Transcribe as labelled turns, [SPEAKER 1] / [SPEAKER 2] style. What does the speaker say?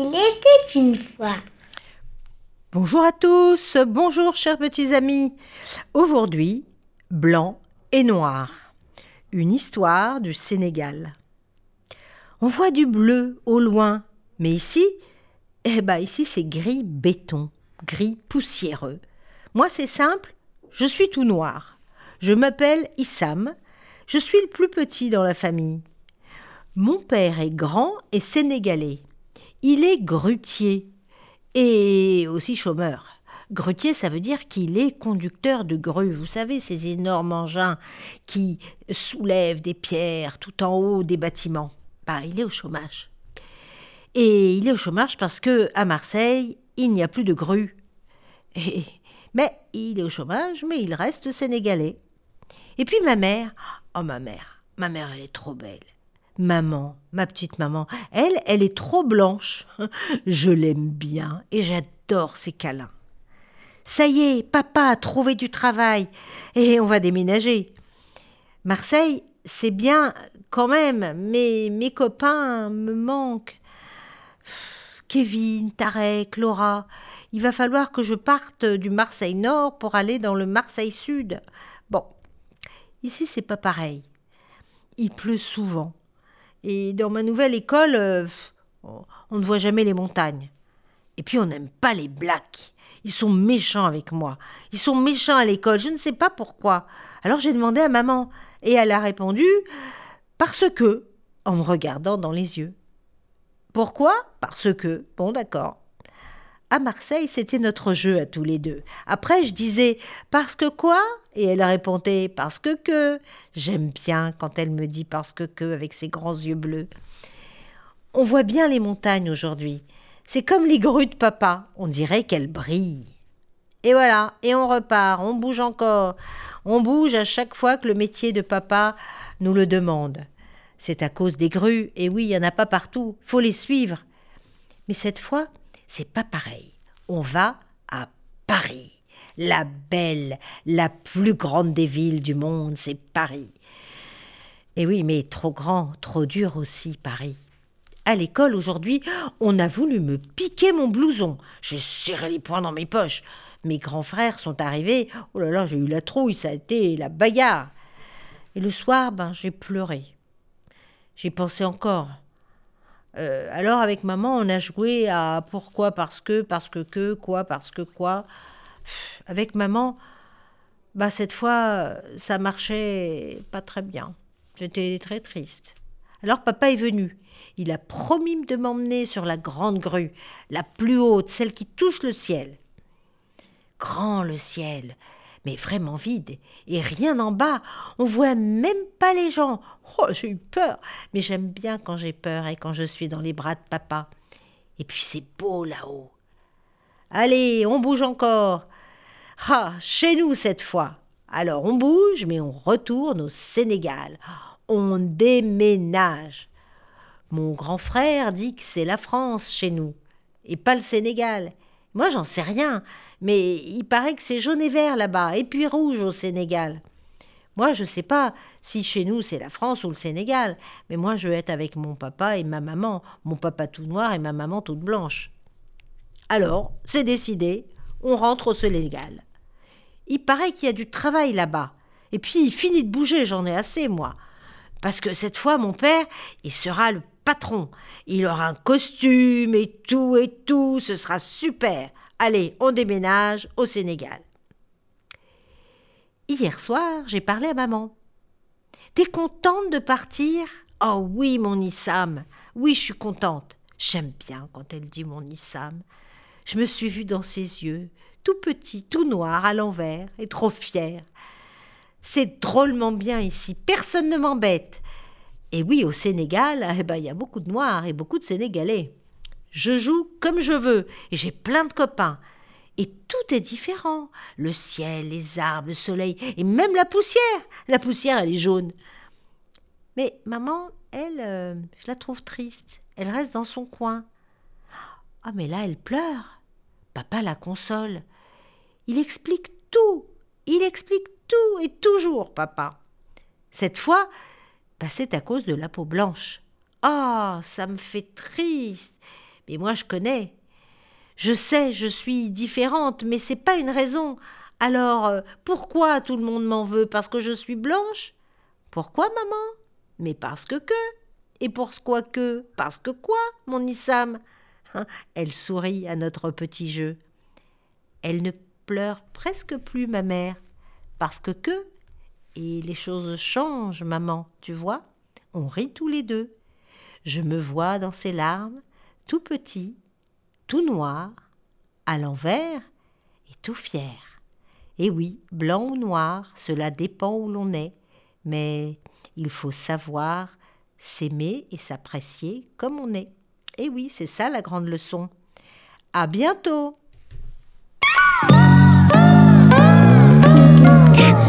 [SPEAKER 1] Il était une fois.
[SPEAKER 2] Bonjour à tous, bonjour chers petits amis. Aujourd'hui, blanc et noir. Une histoire du Sénégal. On voit du bleu au loin, mais ici, eh ben ici c'est gris béton, gris poussiéreux. Moi c'est simple, je suis tout noir. Je m'appelle Issam, je suis le plus petit dans la famille. Mon père est grand et sénégalais. Il est grutier et aussi chômeur. Grutier, ça veut dire qu'il est conducteur de grue. Vous savez, ces énormes engins qui soulèvent des pierres tout en haut des bâtiments. Bah, il est au chômage. Et il est au chômage parce que à Marseille, il n'y a plus de grue. mais il est au chômage, mais il reste sénégalais. Et puis ma mère, oh ma mère, ma mère elle est trop belle. Maman, ma petite maman, elle, elle est trop blanche. Je l'aime bien et j'adore ses câlins. Ça y est, papa a trouvé du travail et on va déménager. Marseille, c'est bien quand même, mais mes copains me manquent. Kevin, Tarek, Laura, il va falloir que je parte du Marseille Nord pour aller dans le Marseille Sud. Bon, ici c'est pas pareil. Il pleut souvent. Et dans ma nouvelle école, euh, on ne voit jamais les montagnes. Et puis on n'aime pas les blacks. Ils sont méchants avec moi. Ils sont méchants à l'école. Je ne sais pas pourquoi. Alors j'ai demandé à maman. Et elle a répondu Parce que, en me regardant dans les yeux. Pourquoi? Parce que. Bon, d'accord. À Marseille, c'était notre jeu à tous les deux. Après, je disais Parce que quoi? Et elle répondait Parce que que. J'aime bien quand elle me dit Parce que que avec ses grands yeux bleus. On voit bien les montagnes aujourd'hui. C'est comme les grues de papa. On dirait qu'elles brillent. Et voilà, et on repart, on bouge encore. On bouge à chaque fois que le métier de papa nous le demande. C'est à cause des grues, et oui, il n'y en a pas partout, faut les suivre. Mais cette fois, c'est pas pareil. On va à Paris. La belle, la plus grande des villes du monde, c'est Paris. Et oui, mais trop grand, trop dur aussi, Paris. À l'école aujourd'hui, on a voulu me piquer mon blouson. J'ai serré les poings dans mes poches. Mes grands frères sont arrivés. Oh là là, j'ai eu la trouille, ça a été la bagarre. Et le soir, ben, j'ai pleuré. J'y pensais encore. Euh, alors avec maman, on a joué à pourquoi, parce que, parce que que, quoi, parce que quoi. Avec maman, bah cette fois, ça marchait pas très bien. J'étais très triste. Alors papa est venu. Il a promis de m'emmener sur la grande grue, la plus haute, celle qui touche le ciel. Grand le ciel, mais vraiment vide, et rien en bas. On voit même pas les gens. Oh, j'ai eu peur, mais j'aime bien quand j'ai peur et quand je suis dans les bras de papa. Et puis c'est beau là-haut. Allez, on bouge encore. Ah, chez nous cette fois. Alors on bouge, mais on retourne au Sénégal. On déménage. Mon grand frère dit que c'est la France chez nous, et pas le Sénégal. Moi, j'en sais rien, mais il paraît que c'est jaune et vert là-bas, et puis rouge au Sénégal. Moi, je ne sais pas si chez nous c'est la France ou le Sénégal, mais moi je veux être avec mon papa et ma maman, mon papa tout noir et ma maman toute blanche. Alors, c'est décidé, on rentre au Sénégal. Il paraît qu'il y a du travail là-bas. Et puis, il finit de bouger, j'en ai assez, moi. Parce que cette fois, mon père, il sera le patron. Il aura un costume et tout et tout, ce sera super. Allez, on déménage au Sénégal. Hier soir, j'ai parlé à maman. T'es contente de partir? Oh oui, mon Issam. Oui, je suis contente. J'aime bien quand elle dit mon Issam. Je me suis vue dans ses yeux, tout petit, tout noir, à l'envers, et trop fière. C'est drôlement bien ici, personne ne m'embête. Et oui, au Sénégal, eh ben, il y a beaucoup de Noirs et beaucoup de Sénégalais. Je joue comme je veux et j'ai plein de copains. Et tout est différent. Le ciel, les arbres, le soleil et même la poussière. La poussière, elle est jaune. Mais maman, elle, euh, je la trouve triste. Elle reste dans son coin. Ah, mais là, elle pleure. Papa la console. Il explique tout. Il explique tout et toujours, papa. Cette fois, c'est à cause de la peau blanche. Ah, ça me fait triste. Mais moi, je connais. Je sais, je suis différente, mais c'est pas une raison. Alors, euh, pourquoi tout le monde m'en veut? Parce que je suis blanche? Pourquoi, maman? Mais parce que que Et pourquoi que? Parce que quoi, mon Issam? Hein, Elle sourit à notre petit jeu. Elle ne pleure presque plus, ma mère, parce que que Et les choses changent, maman, tu vois On rit tous les deux. Je me vois dans ses larmes, tout petit, tout noir, à l'envers et tout fier. Et oui, blanc ou noir, cela dépend où l'on est, mais il faut savoir s'aimer et s'apprécier comme on est. Et oui, c'est ça la grande leçon. À bientôt!